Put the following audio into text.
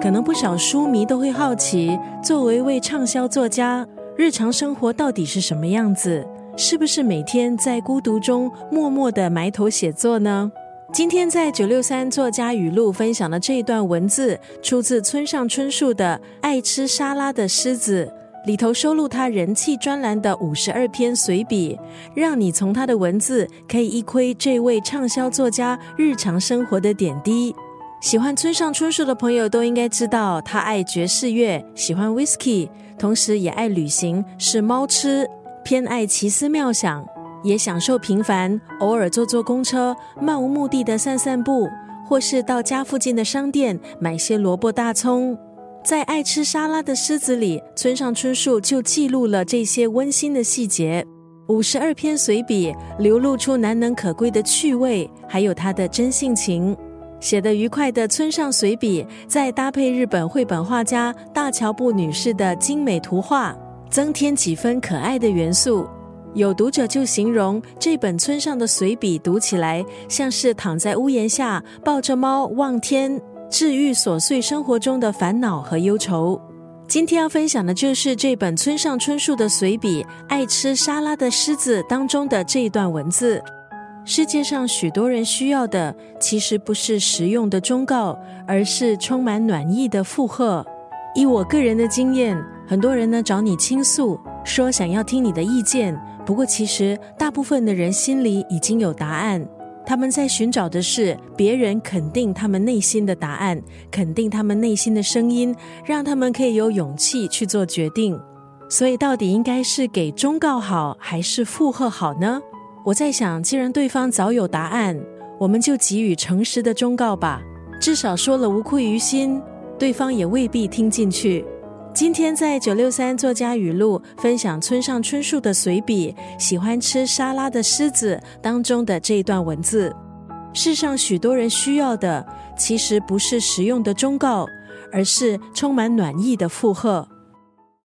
可能不少书迷都会好奇，作为一位畅销作家，日常生活到底是什么样子？是不是每天在孤独中默默的埋头写作呢？今天在九六三作家语录分享的这一段文字，出自村上春树的《爱吃沙拉的狮子》里头，收录他人气专栏的五十二篇随笔，让你从他的文字可以一窥这位畅销作家日常生活的点滴。喜欢村上春树的朋友都应该知道，他爱爵士乐，喜欢 whisky，同时也爱旅行，是猫痴，偏爱奇思妙想。也享受平凡，偶尔坐坐公车，漫无目的的散散步，或是到家附近的商店买些萝卜大葱。在爱吃沙拉的狮子里，村上春树就记录了这些温馨的细节。五十二篇随笔流露出难能可贵的趣味，还有他的真性情。写得愉快的村上随笔，再搭配日本绘本画家大桥布女士的精美图画，增添几分可爱的元素。有读者就形容这本村上的随笔读起来像是躺在屋檐下抱着猫望天，治愈琐碎生活中的烦恼和忧愁。今天要分享的就是这本村上春树的随笔《爱吃沙拉的狮子》当中的这一段文字。世界上许多人需要的，其实不是实用的忠告，而是充满暖意的附和。以我个人的经验，很多人呢找你倾诉，说想要听你的意见。不过，其实大部分的人心里已经有答案，他们在寻找的是别人肯定他们内心的答案，肯定他们内心的声音，让他们可以有勇气去做决定。所以，到底应该是给忠告好，还是附和好呢？我在想，既然对方早有答案，我们就给予诚实的忠告吧，至少说了无愧于心，对方也未必听进去。今天在九六三作家语录分享村上春树的随笔《喜欢吃沙拉的狮子》当中的这一段文字。世上许多人需要的，其实不是实用的忠告，而是充满暖意的附和。